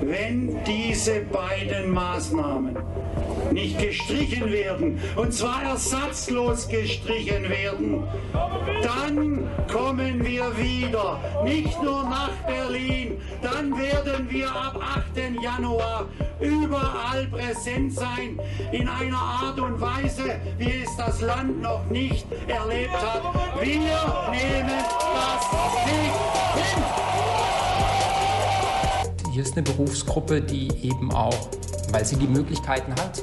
Wenn diese beiden Maßnahmen nicht gestrichen werden, und zwar ersatzlos gestrichen werden, dann kommen wir wieder, nicht nur nach Berlin, dann werden wir ab 8. Januar überall präsent sein, in einer Art und Weise, wie es das Land noch nicht erlebt hat. Wir nehmen das nicht hin. Hier ist eine Berufsgruppe, die eben auch, weil sie die Möglichkeiten hat,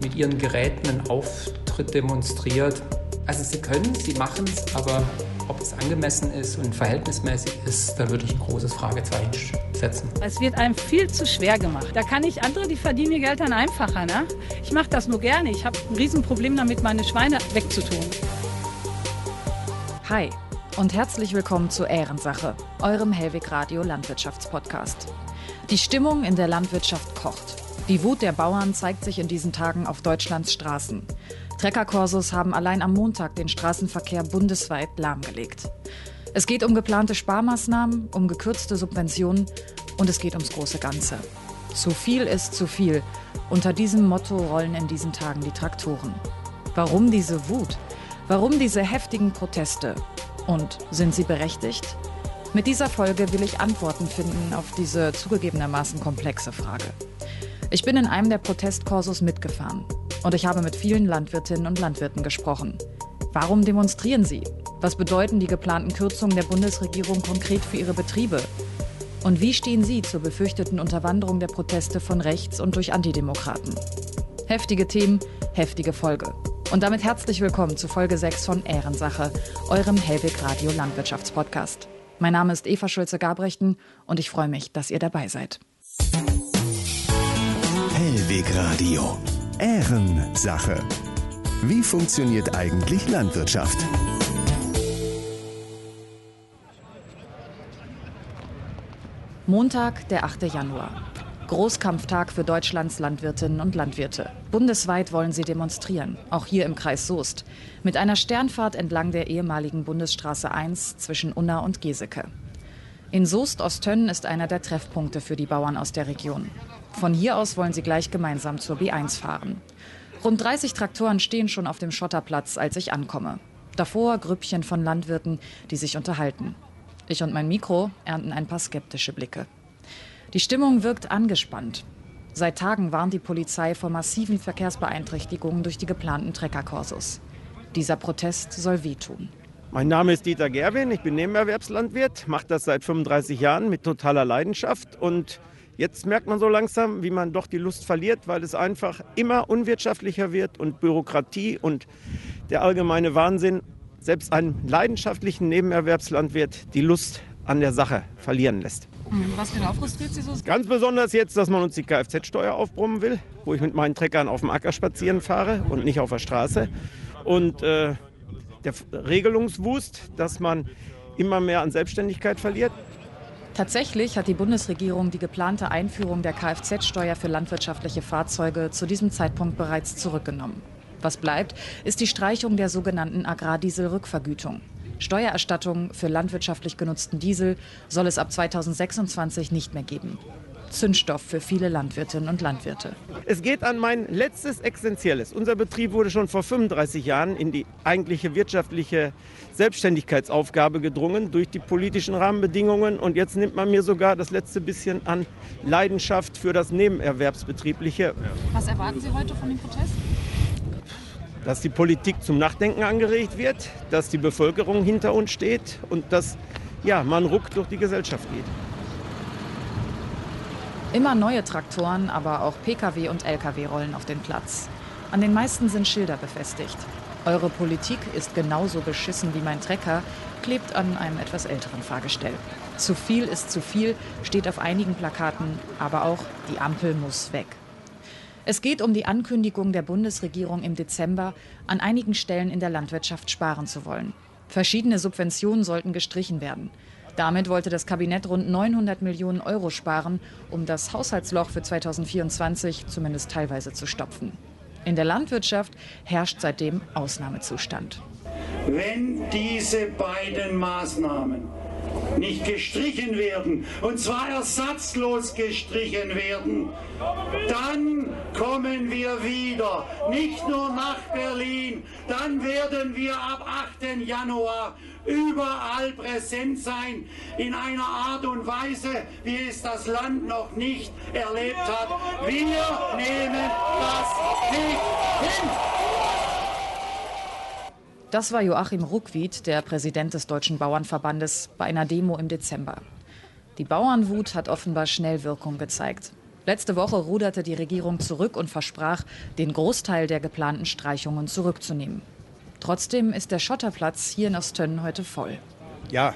mit ihren Geräten einen Auftritt demonstriert. Also sie können, sie machen es, aber ob es angemessen ist und verhältnismäßig ist, da würde ich ein großes Fragezeichen setzen. Es wird einem viel zu schwer gemacht. Da kann ich andere, die verdienen ihr Geld dann einfacher. Ne? Ich mache das nur gerne. Ich habe ein Riesenproblem damit, meine Schweine wegzutun. Hi und herzlich willkommen zu Ehrensache, eurem Hellweg Radio Landwirtschaftspodcast. Die Stimmung in der Landwirtschaft kocht. Die Wut der Bauern zeigt sich in diesen Tagen auf Deutschlands Straßen. Treckerkorsos haben allein am Montag den Straßenverkehr bundesweit lahmgelegt. Es geht um geplante Sparmaßnahmen, um gekürzte Subventionen und es geht ums große Ganze. Zu viel ist zu viel. Unter diesem Motto rollen in diesen Tagen die Traktoren. Warum diese Wut? Warum diese heftigen Proteste? Und sind sie berechtigt? Mit dieser Folge will ich Antworten finden auf diese zugegebenermaßen komplexe Frage. Ich bin in einem der Protestkursus mitgefahren und ich habe mit vielen Landwirtinnen und Landwirten gesprochen. Warum demonstrieren sie? Was bedeuten die geplanten Kürzungen der Bundesregierung konkret für ihre Betriebe? Und wie stehen Sie zur befürchteten Unterwanderung der Proteste von rechts und durch Antidemokraten? Heftige Themen, heftige Folge. Und damit herzlich willkommen zu Folge 6 von Ehrensache, eurem Hellweg Radio Landwirtschaftspodcast. Mein Name ist Eva Schulze-Gabrechten und ich freue mich, dass ihr dabei seid. Hellweg Radio. Ehrensache. Wie funktioniert eigentlich Landwirtschaft? Montag, der 8. Januar. Großkampftag für Deutschlands Landwirtinnen und Landwirte. Bundesweit wollen sie demonstrieren, auch hier im Kreis Soest, mit einer Sternfahrt entlang der ehemaligen Bundesstraße 1 zwischen Unna und Geseke. In Soest-Osttönn ist einer der Treffpunkte für die Bauern aus der Region. Von hier aus wollen sie gleich gemeinsam zur B1 fahren. Rund 30 Traktoren stehen schon auf dem Schotterplatz, als ich ankomme. Davor Grüppchen von Landwirten, die sich unterhalten. Ich und mein Mikro ernten ein paar skeptische Blicke. Die Stimmung wirkt angespannt. Seit Tagen warnt die Polizei vor massiven Verkehrsbeeinträchtigungen durch die geplanten Treckerkursus. Dieser Protest soll wehtun. Mein Name ist Dieter Gerwin, ich bin Nebenerwerbslandwirt, mache das seit 35 Jahren mit totaler Leidenschaft und jetzt merkt man so langsam, wie man doch die Lust verliert, weil es einfach immer unwirtschaftlicher wird und Bürokratie und der allgemeine Wahnsinn selbst einen leidenschaftlichen Nebenerwerbslandwirt die Lust an der Sache verlieren lässt. Was genau frustriert Sie so? Ganz besonders jetzt, dass man uns die Kfz-Steuer aufbrummen will, wo ich mit meinen Treckern auf dem Acker spazieren fahre und nicht auf der Straße. Und äh, der Regelungswust, dass man immer mehr an Selbstständigkeit verliert. Tatsächlich hat die Bundesregierung die geplante Einführung der Kfz-Steuer für landwirtschaftliche Fahrzeuge zu diesem Zeitpunkt bereits zurückgenommen. Was bleibt, ist die Streichung der sogenannten Agrardieselrückvergütung. Steuererstattung für landwirtschaftlich genutzten Diesel soll es ab 2026 nicht mehr geben. Zündstoff für viele Landwirtinnen und Landwirte. Es geht an mein letztes Essentielles. Unser Betrieb wurde schon vor 35 Jahren in die eigentliche wirtschaftliche Selbstständigkeitsaufgabe gedrungen durch die politischen Rahmenbedingungen. Und jetzt nimmt man mir sogar das letzte bisschen an Leidenschaft für das Nebenerwerbsbetriebliche. Was erwarten Sie heute von dem Protest? Dass die Politik zum Nachdenken angeregt wird, dass die Bevölkerung hinter uns steht und dass ja, man ruck durch die Gesellschaft geht. Immer neue Traktoren, aber auch Pkw und Lkw rollen auf den Platz. An den meisten sind Schilder befestigt. Eure Politik ist genauso beschissen wie mein Trecker, klebt an einem etwas älteren Fahrgestell. Zu viel ist zu viel, steht auf einigen Plakaten, aber auch die Ampel muss weg. Es geht um die Ankündigung der Bundesregierung im Dezember, an einigen Stellen in der Landwirtschaft sparen zu wollen. Verschiedene Subventionen sollten gestrichen werden. Damit wollte das Kabinett rund 900 Millionen Euro sparen, um das Haushaltsloch für 2024 zumindest teilweise zu stopfen. In der Landwirtschaft herrscht seitdem Ausnahmezustand. Wenn diese beiden Maßnahmen nicht gestrichen werden, und zwar ersatzlos gestrichen werden, dann kommen wir wieder, nicht nur nach Berlin, dann werden wir ab 8. Januar überall präsent sein, in einer Art und Weise, wie es das Land noch nicht erlebt hat. Wir nehmen das nicht hin. Das war Joachim Ruckwied, der Präsident des Deutschen Bauernverbandes, bei einer Demo im Dezember. Die Bauernwut hat offenbar schnell Wirkung gezeigt. Letzte Woche ruderte die Regierung zurück und versprach, den Großteil der geplanten Streichungen zurückzunehmen. Trotzdem ist der Schotterplatz hier in Osttönnen heute voll. Ja,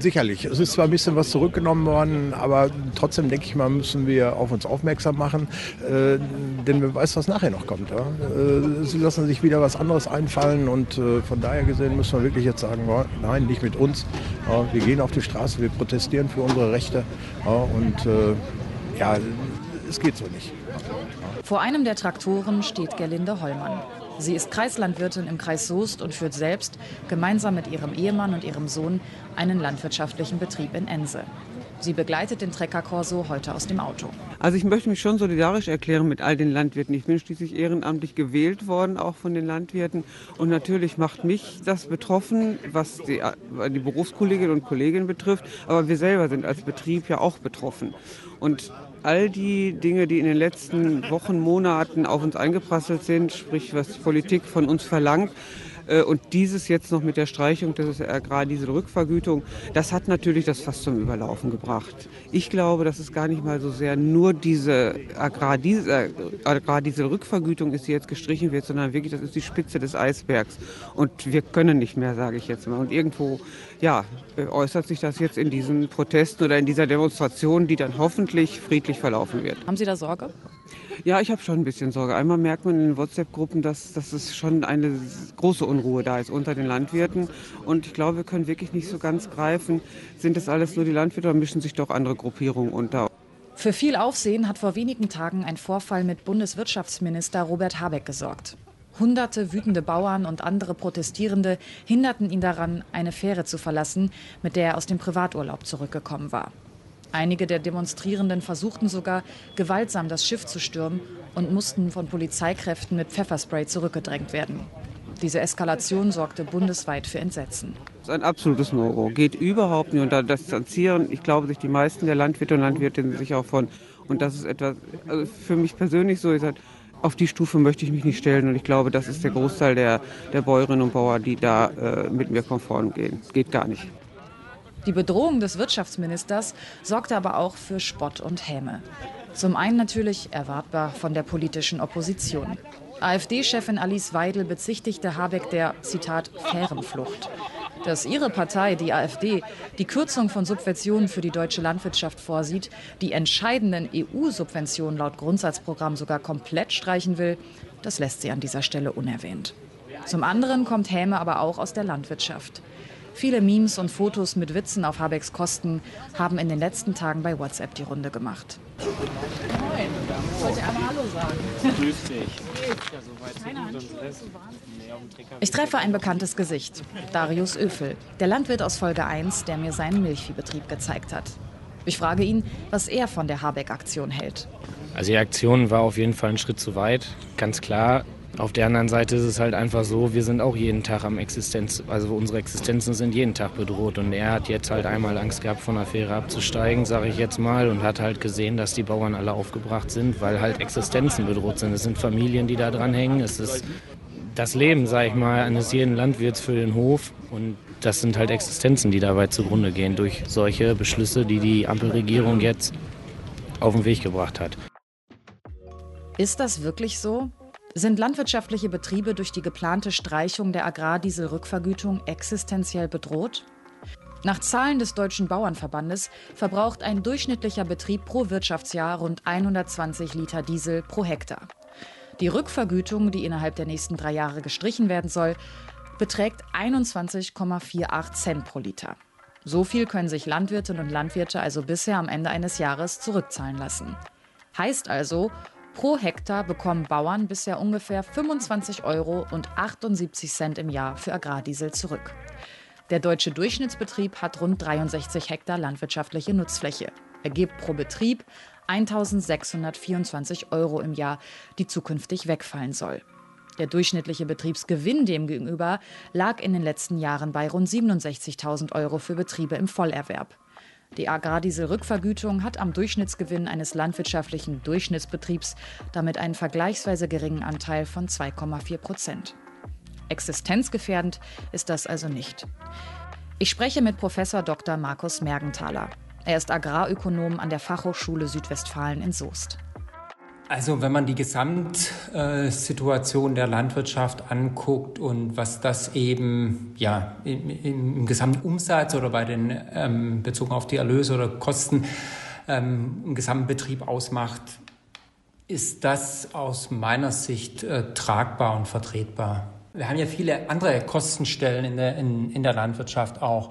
sicherlich. Es ist zwar ein bisschen was zurückgenommen worden, aber trotzdem denke ich mal, müssen wir auf uns aufmerksam machen, äh, denn wer weiß, was nachher noch kommt. Ja? Äh, sie lassen sich wieder was anderes einfallen und äh, von daher gesehen müssen wir wirklich jetzt sagen, ja, nein, nicht mit uns. Ja, wir gehen auf die Straße, wir protestieren für unsere Rechte und äh, ja, es geht so nicht. Vor einem der Traktoren steht Gerlinde Hollmann. Sie ist Kreislandwirtin im Kreis Soest und führt selbst gemeinsam mit ihrem Ehemann und ihrem Sohn einen landwirtschaftlichen Betrieb in Ense. Sie begleitet den Treckerkorso heute aus dem Auto. Also ich möchte mich schon solidarisch erklären mit all den Landwirten. Ich bin schließlich ehrenamtlich gewählt worden, auch von den Landwirten. Und natürlich macht mich das betroffen, was die, die Berufskolleginnen und Kollegen betrifft. Aber wir selber sind als Betrieb ja auch betroffen. Und all die Dinge, die in den letzten Wochen, Monaten auf uns eingeprasselt sind, sprich was die Politik von uns verlangt, und dieses jetzt noch mit der Streichung des Agrardieselrückvergütung, das hat natürlich das fast zum Überlaufen gebracht. Ich glaube, dass es gar nicht mal so sehr nur diese Agrardiesel, äh, Agrardieselrückvergütung ist, die jetzt gestrichen wird, sondern wirklich, das ist die Spitze des Eisbergs. Und wir können nicht mehr, sage ich jetzt mal. Und irgendwo, ja, äh, äußert sich das jetzt in diesen Protesten oder in dieser Demonstration, die dann hoffentlich friedlich verlaufen wird. Haben Sie da Sorge? Ja, ich habe schon ein bisschen Sorge. Einmal merkt man in den WhatsApp-Gruppen, dass, dass es schon eine große Unruhe da ist unter den Landwirten. Und ich glaube, wir können wirklich nicht so ganz greifen, sind das alles nur die Landwirte oder mischen sich doch andere Gruppierungen unter. Für viel Aufsehen hat vor wenigen Tagen ein Vorfall mit Bundeswirtschaftsminister Robert Habeck gesorgt. Hunderte wütende Bauern und andere Protestierende hinderten ihn daran, eine Fähre zu verlassen, mit der er aus dem Privaturlaub zurückgekommen war. Einige der Demonstrierenden versuchten sogar, gewaltsam das Schiff zu stürmen und mussten von Polizeikräften mit Pfefferspray zurückgedrängt werden. Diese Eskalation sorgte bundesweit für Entsetzen. Das ist ein absolutes No-Go. Geht überhaupt nicht. Und da distanzieren, ich glaube, sich die meisten der Landwirte und Landwirtinnen sich auch von. Und das ist etwas, also für mich persönlich so, ich sage, auf die Stufe möchte ich mich nicht stellen. Und ich glaube, das ist der Großteil der, der Bäuerinnen und Bauern, die da äh, mit mir konform gehen. Geht gar nicht. Die Bedrohung des Wirtschaftsministers sorgte aber auch für Spott und Häme. Zum einen natürlich erwartbar von der politischen Opposition. AfD-Chefin Alice Weidel bezichtigte Habeck der, Zitat, fairen Flucht. Dass ihre Partei, die AfD, die Kürzung von Subventionen für die deutsche Landwirtschaft vorsieht, die entscheidenden EU-Subventionen laut Grundsatzprogramm sogar komplett streichen will, das lässt sie an dieser Stelle unerwähnt. Zum anderen kommt Häme aber auch aus der Landwirtschaft. Viele Memes und Fotos mit Witzen auf Habecks Kosten haben in den letzten Tagen bei WhatsApp die Runde gemacht. Moin, ich wollte einmal Hallo sagen. Grüß dich. Ich treffe ein bekanntes Gesicht, Darius Öfel, der Landwirt aus Folge 1, der mir seinen Milchviehbetrieb gezeigt hat. Ich frage ihn, was er von der Habeck-Aktion hält. Also die Aktion war auf jeden Fall ein Schritt zu weit, ganz klar. Auf der anderen Seite ist es halt einfach so, wir sind auch jeden Tag am Existenz, also unsere Existenzen sind jeden Tag bedroht und er hat jetzt halt einmal Angst gehabt, von der Fähre abzusteigen, sage ich jetzt mal, und hat halt gesehen, dass die Bauern alle aufgebracht sind, weil halt Existenzen bedroht sind. Es sind Familien, die da dran hängen, es ist das Leben, sage ich mal, eines jeden Landwirts für den Hof und das sind halt Existenzen, die dabei zugrunde gehen durch solche Beschlüsse, die die Ampelregierung jetzt auf den Weg gebracht hat. Ist das wirklich so? Sind landwirtschaftliche Betriebe durch die geplante Streichung der Agrardieselrückvergütung existenziell bedroht? Nach Zahlen des Deutschen Bauernverbandes verbraucht ein durchschnittlicher Betrieb pro Wirtschaftsjahr rund 120 Liter Diesel pro Hektar. Die Rückvergütung, die innerhalb der nächsten drei Jahre gestrichen werden soll, beträgt 21,48 Cent pro Liter. So viel können sich Landwirtinnen und Landwirte also bisher am Ende eines Jahres zurückzahlen lassen. Heißt also, Pro Hektar bekommen Bauern bisher ungefähr 25 Euro und 78 Cent im Jahr für Agrardiesel zurück. Der deutsche Durchschnittsbetrieb hat rund 63 Hektar landwirtschaftliche Nutzfläche. Er gibt pro Betrieb 1624 Euro im Jahr, die zukünftig wegfallen soll. Der durchschnittliche Betriebsgewinn demgegenüber lag in den letzten Jahren bei rund 67.000 Euro für Betriebe im Vollerwerb. Die Agrardieselrückvergütung hat am Durchschnittsgewinn eines landwirtschaftlichen Durchschnittsbetriebs damit einen vergleichsweise geringen Anteil von 2,4 Prozent. Existenzgefährdend ist das also nicht. Ich spreche mit Professor Dr. Markus Mergenthaler. Er ist Agrarökonom an der Fachhochschule Südwestfalen in Soest. Also wenn man die Gesamtsituation der Landwirtschaft anguckt und was das eben ja im, im Gesamtumsatz oder bei den ähm, bezogen auf die Erlöse oder Kosten ähm, im Gesamtbetrieb ausmacht, ist das aus meiner Sicht äh, tragbar und vertretbar. Wir haben ja viele andere Kostenstellen in der, in, in der Landwirtschaft auch.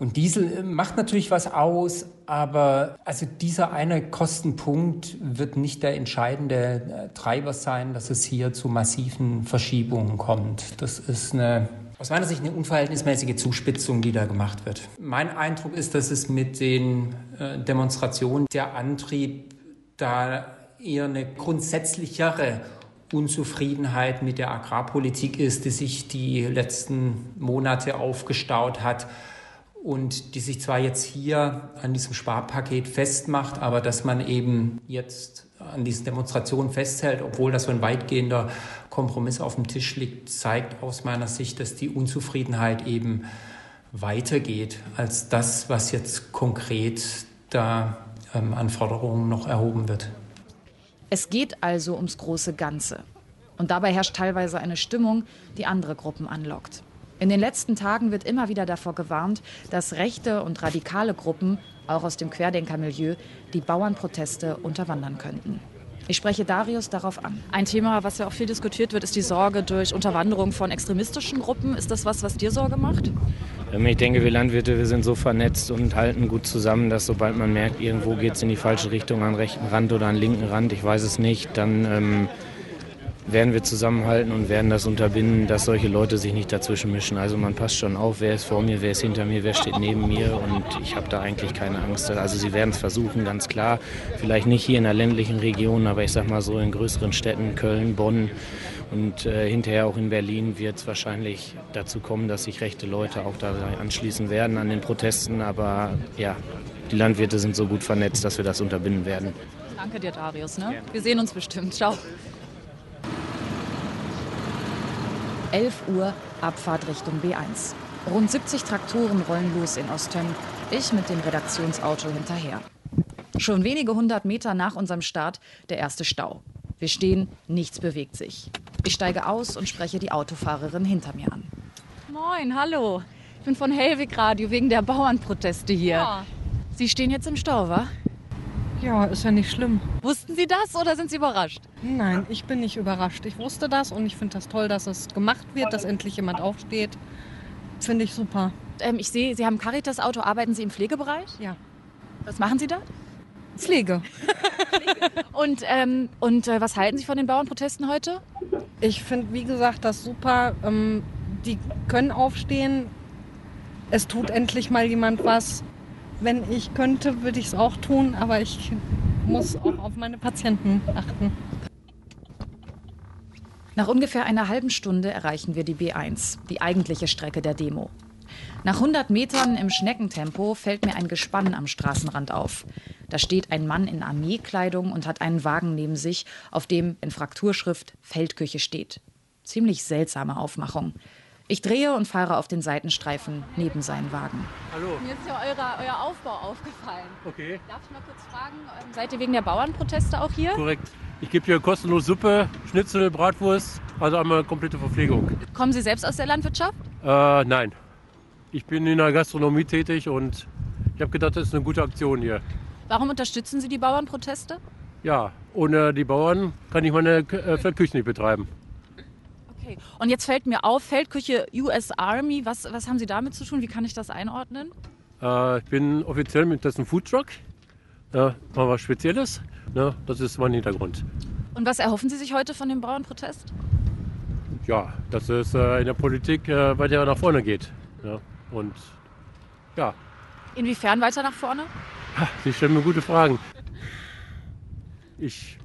Und Diesel macht natürlich was aus, aber also dieser eine Kostenpunkt wird nicht der entscheidende äh, Treiber sein, dass es hier zu massiven Verschiebungen kommt. Das ist eine aus meiner Sicht eine unverhältnismäßige Zuspitzung, die da gemacht wird. Mein Eindruck ist, dass es mit den äh, Demonstrationen der Antrieb da eher eine grundsätzlichere Unzufriedenheit mit der Agrarpolitik ist, die sich die letzten Monate aufgestaut hat und die sich zwar jetzt hier an diesem Sparpaket festmacht, aber dass man eben jetzt an diesen Demonstrationen festhält, obwohl das so ein weitgehender Kompromiss auf dem Tisch liegt, zeigt aus meiner Sicht, dass die Unzufriedenheit eben weitergeht als das, was jetzt konkret da ähm, an Forderungen noch erhoben wird. Es geht also ums große Ganze. Und dabei herrscht teilweise eine Stimmung, die andere Gruppen anlockt. In den letzten Tagen wird immer wieder davor gewarnt, dass rechte und radikale Gruppen, auch aus dem Querdenkermilieu, die Bauernproteste unterwandern könnten. Ich spreche Darius darauf an. Ein Thema, was ja auch viel diskutiert wird, ist die Sorge durch Unterwanderung von extremistischen Gruppen. Ist das was, was dir Sorge macht? Ähm, ich denke, wir Landwirte, wir sind so vernetzt und halten gut zusammen, dass sobald man merkt, irgendwo geht es in die falsche Richtung, an rechten Rand oder an linken Rand, ich weiß es nicht, dann ähm, werden wir zusammenhalten und werden das unterbinden, dass solche Leute sich nicht dazwischen mischen. Also man passt schon auf, wer ist vor mir, wer ist hinter mir, wer steht neben mir und ich habe da eigentlich keine Angst. Also sie werden es versuchen, ganz klar. Vielleicht nicht hier in der ländlichen Region, aber ich sag mal so in größeren Städten, Köln, Bonn und äh, hinterher auch in Berlin wird es wahrscheinlich dazu kommen, dass sich rechte Leute auch da anschließen werden an den Protesten. Aber ja, die Landwirte sind so gut vernetzt, dass wir das unterbinden werden. Danke dir, Darius. Ne? Wir sehen uns bestimmt. Ciao. 11 Uhr Abfahrt Richtung B1. Rund 70 Traktoren rollen los in Osttöm. Ich mit dem Redaktionsauto hinterher. Schon wenige hundert Meter nach unserem Start der erste Stau. Wir stehen, nichts bewegt sich. Ich steige aus und spreche die Autofahrerin hinter mir an. Moin, hallo. Ich bin von Hellwig Radio wegen der Bauernproteste hier. Ja. Sie stehen jetzt im Stau, wa? Ja, ist ja nicht schlimm. Wussten Sie das oder sind Sie überrascht? Nein, ich bin nicht überrascht. Ich wusste das und ich finde das toll, dass es gemacht wird, dass endlich jemand aufsteht. Finde ich super. Ähm, ich sehe, Sie haben Caritas-Auto. Arbeiten Sie im Pflegebereich? Ja. Was machen Sie da? Pflege. und ähm, und äh, was halten Sie von den Bauernprotesten heute? Ich finde, wie gesagt, das super. Ähm, die können aufstehen. Es tut endlich mal jemand was. Wenn ich könnte, würde ich es auch tun, aber ich muss auch auf meine Patienten achten. Nach ungefähr einer halben Stunde erreichen wir die B1, die eigentliche Strecke der Demo. Nach 100 Metern im Schneckentempo fällt mir ein Gespann am Straßenrand auf. Da steht ein Mann in Armeekleidung und hat einen Wagen neben sich, auf dem in Frakturschrift Feldküche steht. Ziemlich seltsame Aufmachung. Ich drehe und fahre auf den Seitenstreifen neben seinen Wagen. Hallo. Mir ist ja eure, euer Aufbau aufgefallen. Okay. Darf ich mal kurz fragen, ähm, seid ihr wegen der Bauernproteste auch hier? Korrekt. Ich gebe hier kostenlos Suppe, Schnitzel, Bratwurst, also einmal komplette Verpflegung. Kommen Sie selbst aus der Landwirtschaft? Äh, nein. Ich bin in der Gastronomie tätig und ich habe gedacht, das ist eine gute Aktion hier. Warum unterstützen Sie die Bauernproteste? Ja, ohne die Bauern kann ich meine äh, Feldküche nicht betreiben. Okay. Und jetzt fällt mir auf, Feldküche US Army, was, was haben Sie damit zu tun? Wie kann ich das einordnen? Äh, ich bin offiziell mit dessen Foodtruck. Ja, mal was Spezielles. Ja, das ist mein Hintergrund. Und was erhoffen Sie sich heute von dem Bauernprotest? Ja, dass es äh, in der Politik äh, weiter nach vorne geht. Ja. Und ja, Inwiefern weiter nach vorne? Sie stellen mir gute Fragen. Ich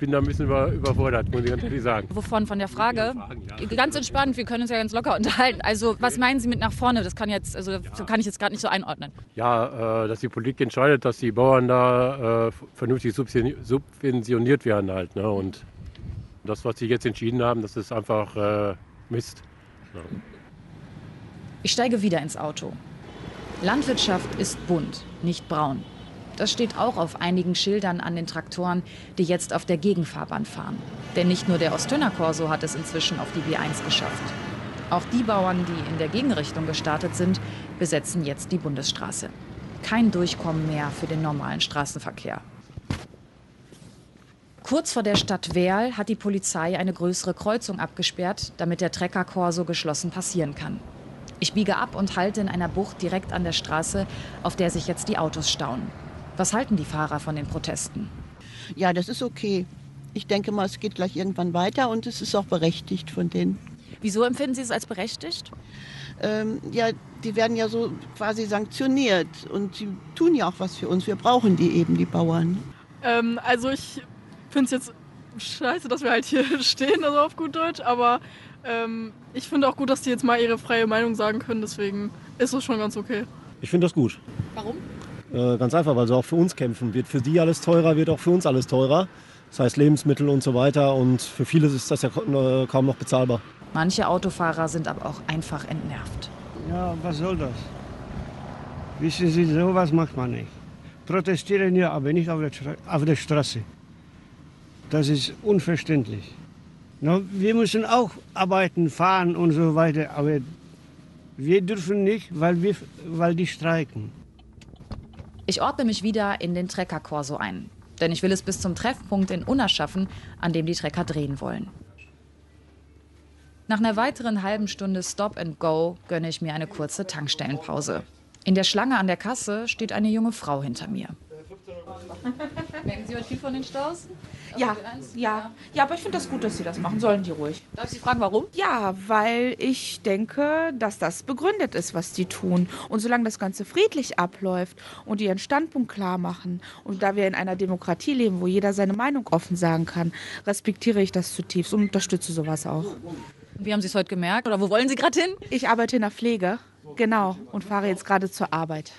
bin da ein bisschen über, überfordert, muss ich ganz ehrlich sagen. Wovon? Von der Frage? Ganz entspannt, wir können uns ja ganz locker unterhalten. Also, was meinen Sie mit nach vorne? Das kann, jetzt, also, das kann ich jetzt gerade nicht so einordnen. Ja, äh, dass die Politik entscheidet, dass die Bauern da äh, vernünftig subventioni- subventioniert werden halt. Ne? Und das, was sie jetzt entschieden haben, das ist einfach äh, Mist. Ja. Ich steige wieder ins Auto. Landwirtschaft ist bunt, nicht braun. Das steht auch auf einigen Schildern an den Traktoren, die jetzt auf der Gegenfahrbahn fahren. Denn nicht nur der Osttöner Corso hat es inzwischen auf die B1 geschafft. Auch die Bauern, die in der Gegenrichtung gestartet sind, besetzen jetzt die Bundesstraße. Kein Durchkommen mehr für den normalen Straßenverkehr. Kurz vor der Stadt Werl hat die Polizei eine größere Kreuzung abgesperrt, damit der Trecker Corso geschlossen passieren kann. Ich biege ab und halte in einer Bucht direkt an der Straße, auf der sich jetzt die Autos stauen. Was halten die Fahrer von den Protesten? Ja, das ist okay. Ich denke mal, es geht gleich irgendwann weiter und es ist auch berechtigt von denen. Wieso empfinden Sie es als berechtigt? Ähm, ja, die werden ja so quasi sanktioniert und sie tun ja auch was für uns. Wir brauchen die eben, die Bauern. Ähm, also ich finde es jetzt scheiße, dass wir halt hier stehen, also auf gut Deutsch, aber ähm, ich finde auch gut, dass die jetzt mal ihre freie Meinung sagen können, deswegen ist es schon ganz okay. Ich finde das gut. Warum? Äh, ganz einfach, weil sie auch für uns kämpfen. Wird für die alles teurer, wird auch für uns alles teurer. Das heißt Lebensmittel und so weiter. Und für viele ist das ja äh, kaum noch bezahlbar. Manche Autofahrer sind aber auch einfach entnervt. Ja, was soll das? Wissen Sie, sowas macht man nicht. Protestieren ja, aber nicht auf der, auf der Straße. Das ist unverständlich. Na, wir müssen auch arbeiten, fahren und so weiter, aber wir dürfen nicht, weil, wir, weil die streiken. Ich ordne mich wieder in den Trecker-Korso ein. Denn ich will es bis zum Treffpunkt in Unna schaffen, an dem die Trecker drehen wollen. Nach einer weiteren halben Stunde Stop and Go gönne ich mir eine kurze Tankstellenpause. In der Schlange an der Kasse steht eine junge Frau hinter mir. Merken Sie heute viel von den Staus? Ja, ja, ja, aber ich finde das gut, dass Sie das machen. Sollen die ruhig. Darf ich Sie fragen, warum? Ja, weil ich denke, dass das begründet ist, was die tun. Und solange das Ganze friedlich abläuft und die ihren Standpunkt klar machen und da wir in einer Demokratie leben, wo jeder seine Meinung offen sagen kann, respektiere ich das zutiefst und unterstütze sowas auch. Wie haben Sie es heute gemerkt? Oder wo wollen Sie gerade hin? Ich arbeite in der Pflege, genau, und fahre jetzt gerade zur Arbeit.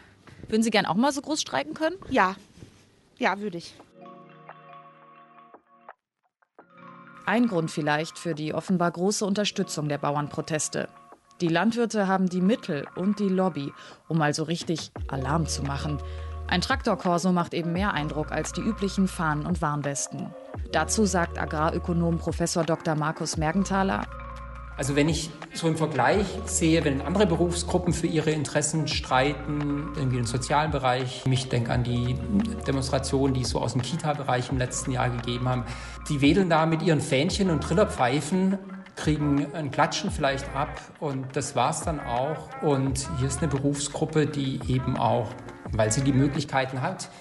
Würden Sie gern auch mal so groß streiken können? Ja, ja, würde ich. Ein Grund vielleicht für die offenbar große Unterstützung der Bauernproteste. Die Landwirte haben die Mittel und die Lobby, um mal so richtig Alarm zu machen. Ein Traktorkorso macht eben mehr Eindruck als die üblichen Fahnen und Warnwesten. Dazu sagt Agrarökonom Prof. Dr. Markus Mergenthaler, Also wenn ich so im Vergleich sehe, wenn andere Berufsgruppen für ihre Interessen streiten, irgendwie im sozialen Bereich, ich denke an die Demonstrationen, die es so aus dem Kita-Bereich im letzten Jahr gegeben haben, die wedeln da mit ihren Fähnchen und Trillerpfeifen, kriegen ein Klatschen vielleicht ab und das war's dann auch. Und hier ist eine Berufsgruppe, die eben auch, weil sie die Möglichkeiten hat,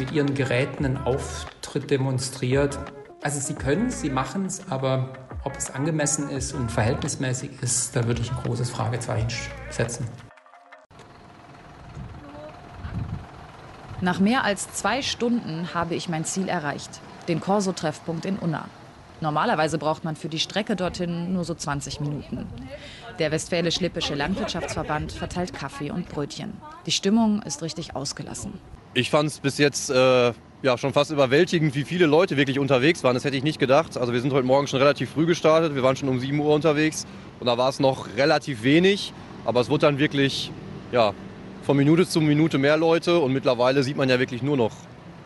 mit ihren Geräten einen Auftritt demonstriert. Also sie können sie machen es, aber ob es angemessen ist und verhältnismäßig ist, da würde ich ein großes Fragezeichen setzen. Nach mehr als zwei Stunden habe ich mein Ziel erreicht, den Corso-Treffpunkt in Unna. Normalerweise braucht man für die Strecke dorthin nur so 20 Minuten. Der Westfälisch-Lippische Landwirtschaftsverband verteilt Kaffee und Brötchen. Die Stimmung ist richtig ausgelassen. Ich fand es bis jetzt äh, ja, schon fast überwältigend, wie viele Leute wirklich unterwegs waren. Das hätte ich nicht gedacht. Also wir sind heute Morgen schon relativ früh gestartet. Wir waren schon um 7 Uhr unterwegs und da war es noch relativ wenig. Aber es wurde dann wirklich ja, von Minute zu Minute mehr Leute und mittlerweile sieht man ja wirklich nur noch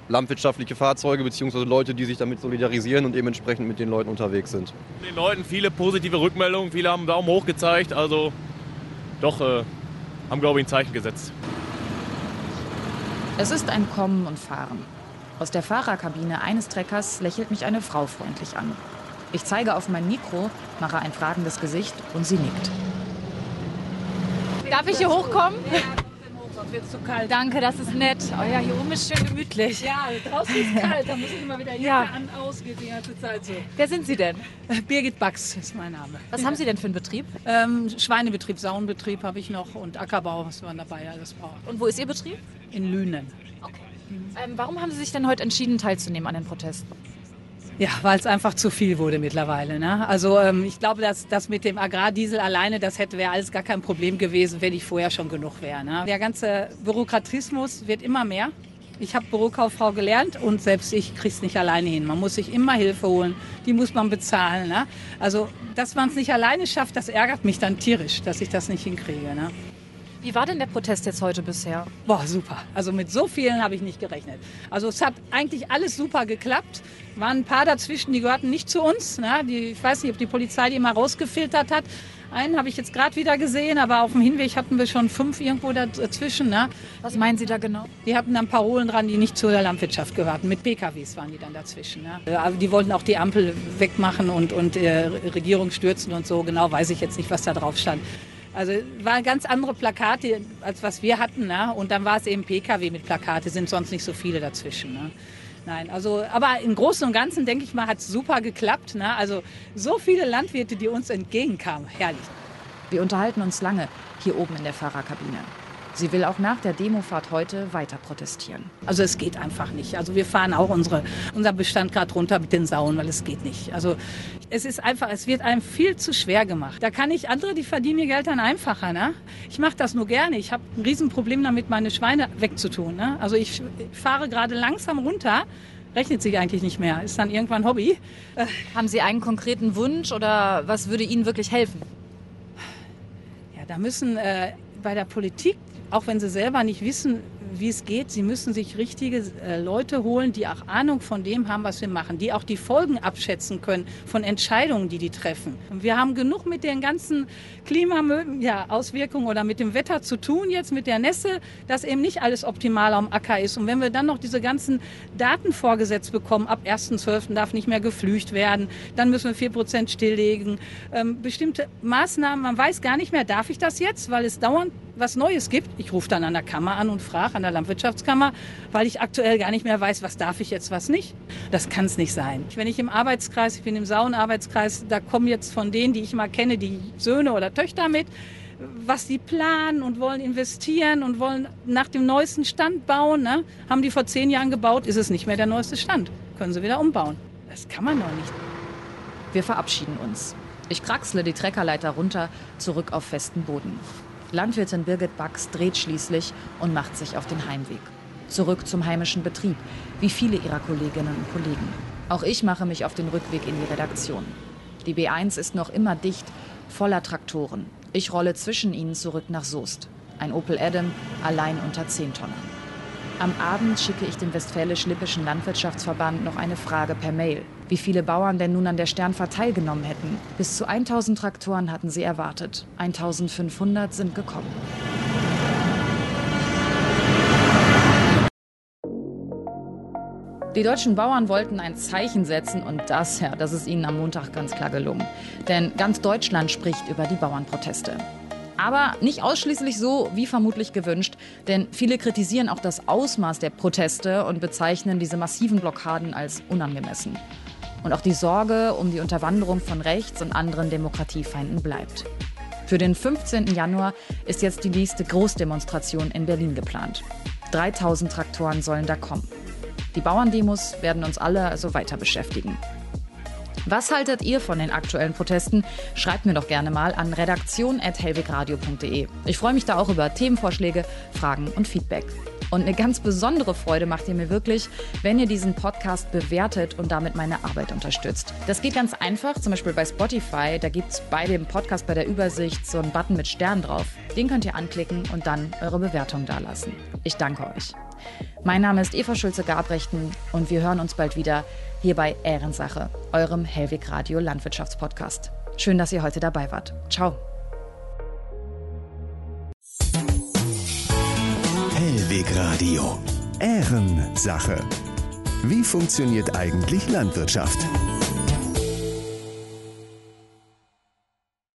landwirtschaftliche Fahrzeuge bzw. Leute, die sich damit solidarisieren und dementsprechend mit den Leuten unterwegs sind. Den Leuten viele positive Rückmeldungen, viele haben einen Daumen hoch gezeigt. Also doch, äh, haben glaube ich ein Zeichen gesetzt. Es ist ein Kommen und Fahren. Aus der Fahrerkabine eines Treckers lächelt mich eine Frau freundlich an. Ich zeige auf mein Mikro, mache ein fragendes Gesicht und sie nickt. Darf ich hier hochkommen? wird zu kalt. Danke, das ist nett. Oh ja, hier oben ist schön gemütlich. Ja, draußen ist kalt, da muss ich immer wieder Jacke Ja. an, aus, geht die ganze Zeit so. Wer sind Sie denn? Birgit Bax ist mein Name. Was haben Sie denn für einen Betrieb? Ähm, Schweinebetrieb, Saunbetrieb habe ich noch und Ackerbau, was waren dabei, alles Bauer. Und wo ist Ihr Betrieb? In Lünen. Ähm, warum haben Sie sich denn heute entschieden, teilzunehmen an den Protesten? Ja, weil es einfach zu viel wurde mittlerweile. Ne? Also ähm, ich glaube, dass das mit dem Agrardiesel alleine, das hätte wäre alles gar kein Problem gewesen, wenn ich vorher schon genug wäre. Ne? Der ganze Bürokratismus wird immer mehr. Ich habe Bürokauffrau gelernt und selbst ich kriege es nicht alleine hin. Man muss sich immer Hilfe holen, die muss man bezahlen. Ne? Also, dass man es nicht alleine schafft, das ärgert mich dann tierisch, dass ich das nicht hinkriege. Ne? Wie war denn der Protest jetzt heute bisher? Boah, super. Also mit so vielen habe ich nicht gerechnet. Also es hat eigentlich alles super geklappt. Waren ein paar dazwischen, die gehörten nicht zu uns. Ne? Die, ich weiß nicht, ob die Polizei die mal rausgefiltert hat. Einen habe ich jetzt gerade wieder gesehen, aber auf dem Hinweg hatten wir schon fünf irgendwo dazwischen. Ne? Was meinen Sie da genau? Die hatten dann Parolen dran, die nicht zu der Landwirtschaft gehörten. Mit PKWs waren die dann dazwischen. Ne? Aber die wollten auch die Ampel wegmachen und, und äh, Regierung stürzen und so. Genau weiß ich jetzt nicht, was da drauf stand. Also waren ganz andere Plakate, als was wir hatten. Ne? Und dann war es eben PKW mit Plakate, sind sonst nicht so viele dazwischen. Ne? Nein, also, aber im Großen und Ganzen, denke ich mal, hat es super geklappt. Ne? Also so viele Landwirte, die uns entgegenkamen, herrlich. Wir unterhalten uns lange hier oben in der Fahrerkabine. Sie will auch nach der Demofahrt heute weiter protestieren. Also es geht einfach nicht. Also wir fahren auch unsere, unser Bestand gerade runter mit den Sauen, weil es geht nicht. Also es ist einfach, es wird einem viel zu schwer gemacht. Da kann ich andere, die verdienen ihr Geld dann einfacher. Ne? Ich mache das nur gerne. Ich habe ein Riesenproblem damit, meine Schweine wegzutun. Ne? Also ich fahre gerade langsam runter. Rechnet sich eigentlich nicht mehr. Ist dann irgendwann Hobby. Äh, Haben Sie einen konkreten Wunsch oder was würde Ihnen wirklich helfen? Ja, da müssen äh, bei der Politik, auch wenn sie selber nicht wissen, wie es geht, sie müssen sich richtige äh, Leute holen, die auch Ahnung von dem haben, was wir machen, die auch die Folgen abschätzen können von Entscheidungen, die die treffen. Wir haben genug mit den ganzen Klimaauswirkungen ja, oder mit dem Wetter zu tun jetzt, mit der Nässe, dass eben nicht alles optimal am Acker ist. Und wenn wir dann noch diese ganzen Daten vorgesetzt bekommen, ab 1.12. darf nicht mehr geflücht werden, dann müssen wir 4% stilllegen, ähm, bestimmte Maßnahmen, man weiß gar nicht mehr, darf ich das jetzt, weil es dauernd was Neues gibt. Ich rufe dann an der Kammer an und frage, an der Landwirtschaftskammer, weil ich aktuell gar nicht mehr weiß, was darf ich jetzt, was nicht. Das kann es nicht sein. Wenn ich im Arbeitskreis, ich bin im Sauenarbeitskreis, da kommen jetzt von denen, die ich mal kenne, die Söhne oder Töchter mit, was die planen und wollen investieren und wollen nach dem neuesten Stand bauen. Ne? Haben die vor zehn Jahren gebaut, ist es nicht mehr der neueste Stand. Können sie wieder umbauen. Das kann man doch nicht. Wir verabschieden uns. Ich kraxle die Treckerleiter runter, zurück auf festen Boden. Landwirtin Birgit Bax dreht schließlich und macht sich auf den Heimweg. Zurück zum heimischen Betrieb, wie viele ihrer Kolleginnen und Kollegen. Auch ich mache mich auf den Rückweg in die Redaktion. Die B1 ist noch immer dicht, voller Traktoren. Ich rolle zwischen ihnen zurück nach Soest. Ein Opel Adam, allein unter 10 Tonnen. Am Abend schicke ich dem Westfälisch-Lippischen Landwirtschaftsverband noch eine Frage per Mail. Wie viele Bauern denn nun an der Sternfahrt teilgenommen hätten? Bis zu 1000 Traktoren hatten sie erwartet. 1500 sind gekommen. Die deutschen Bauern wollten ein Zeichen setzen und das, ja, das ist ihnen am Montag ganz klar gelungen. Denn ganz Deutschland spricht über die Bauernproteste. Aber nicht ausschließlich so, wie vermutlich gewünscht, denn viele kritisieren auch das Ausmaß der Proteste und bezeichnen diese massiven Blockaden als unangemessen. Und auch die Sorge um die Unterwanderung von rechts und anderen Demokratiefeinden bleibt. Für den 15. Januar ist jetzt die nächste Großdemonstration in Berlin geplant. 3000 Traktoren sollen da kommen. Die Bauerndemos werden uns alle also weiter beschäftigen. Was haltet ihr von den aktuellen Protesten? Schreibt mir doch gerne mal an redaktion.helwegradio.de. Ich freue mich da auch über Themenvorschläge, Fragen und Feedback. Und eine ganz besondere Freude macht ihr mir wirklich, wenn ihr diesen Podcast bewertet und damit meine Arbeit unterstützt. Das geht ganz einfach, zum Beispiel bei Spotify. Da gibt es bei dem Podcast bei der Übersicht so einen Button mit Stern drauf. Den könnt ihr anklicken und dann eure Bewertung dalassen. Ich danke euch. Mein Name ist Eva Schulze-Gabrechten und wir hören uns bald wieder hier bei Ehrensache, eurem Hellweg Radio Landwirtschaftspodcast. Schön, dass ihr heute dabei wart. Ciao. Hellweg Radio. Ehrensache. Wie funktioniert eigentlich Landwirtschaft?